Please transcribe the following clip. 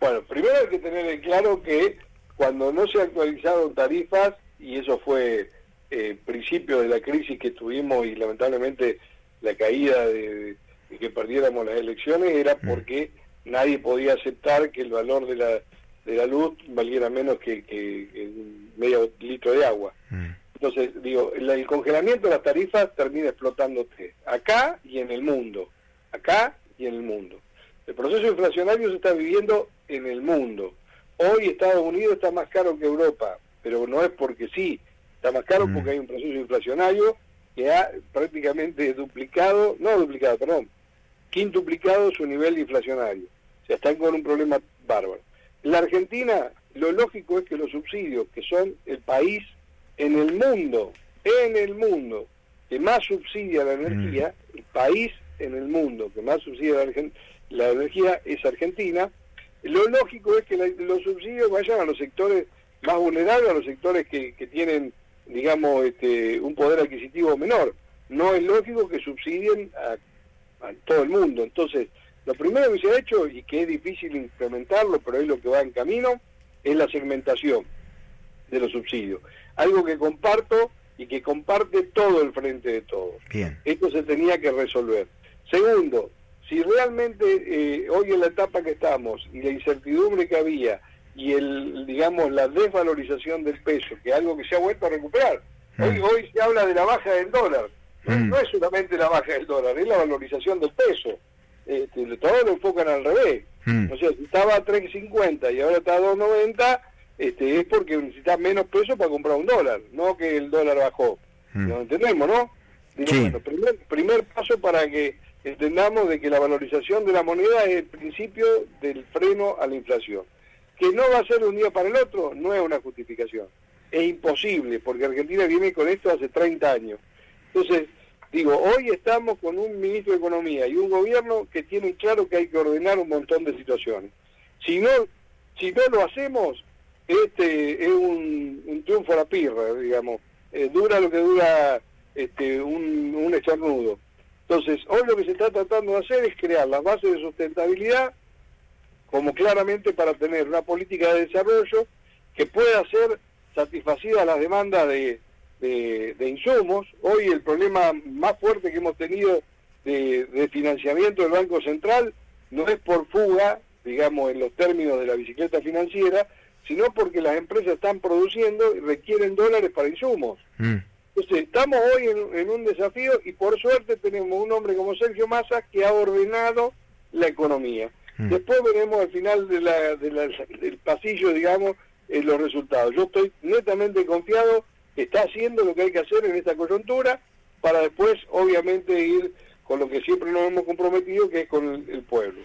Bueno, primero hay que tener en claro que cuando no se actualizaron tarifas, y eso fue eh, principio de la crisis que tuvimos y lamentablemente la caída de, que perdiéramos las elecciones, era mm. porque nadie podía aceptar que el valor de la, de la luz valiera menos que, que, medio litro de agua. Mm. Entonces, digo, el, congelamiento de las tarifas termina explotándote acá y en el mundo. Acá y en el mundo. El proceso inflacionario se está viviendo en el mundo. Hoy Estados Unidos está más caro que Europa, pero no es porque sí, está más caro mm. porque hay un proceso inflacionario que ha prácticamente duplicado, no duplicado, perdón, quintuplicado su nivel inflacionario. O sea, están con un problema bárbaro. La Argentina, lo lógico es que los subsidios, que son el país en el mundo, en el mundo, que más subsidia la energía, mm. el país en el mundo que más subsidia la, energía es Argentina, lo lógico es que los subsidios vayan a los sectores más vulnerables, a los sectores que, tienen, digamos, este, un poder adquisitivo menor. No es lógico que subsidien a, a todo el mundo. Entonces, lo primero que se ha hecho, y que es difícil implementarlo, pero es lo que va en camino, es la segmentación de los subsidios. Algo que comparto y que comparte todo el frente de todos. Bien. Esto se tenía que resolver. Segundo, si realmente eh, hoy en la etapa que estamos y la incertidumbre que había y el digamos la desvalorización del peso, que es algo que se ha vuelto a recuperar. Mm. Hoy, hoy se habla de la baja del dólar. No, mm. es solamente la baja del dólar, es la valorización del peso. Este, todos lo enfocan al revés. Mm. O sea, si estaba a 3.50 y ahora está a 2.90, este, es porque necesitas menos peso para comprar un dólar, no que el dólar bajó. ¿Lo entendemos, no? primer, primer paso para que entendamos de que la valorización de la moneda es el principio del freno a la inflación. Que no va a ser de un día para el otro, no es una justificación. Es imposible, porque Argentina viene con esto hace 30 años. Entonces, digo, hoy estamos con un ministro de Economía y un gobierno que tiene claro que hay que ordenar un montón de situaciones. Si no, si no lo hacemos, este es un, triunfo a la pirra, digamos. Eh, dura lo que dura este, un, un echarnudo. Entonces, hoy lo que se está tratando de hacer es crear las bases de sustentabilidad como claramente para tener una política de desarrollo que pueda ser satisfacida las demandas de, de, insumos. Hoy el problema más fuerte que hemos tenido de, de, financiamiento del Banco Central no es por fuga, digamos, en los términos de la bicicleta financiera, sino porque las empresas están produciendo y requieren dólares para insumos. Mm. Entonces, estamos hoy en, un desafío y por suerte tenemos un hombre como Sergio Massa que ha ordenado la economía. Mm. Después veremos al final de la, del pasillo, digamos, eh, los resultados. Yo estoy netamente confiado que está haciendo lo que hay que hacer en esta coyuntura para después, obviamente, ir con lo que siempre nos hemos comprometido, que es con el, pueblo.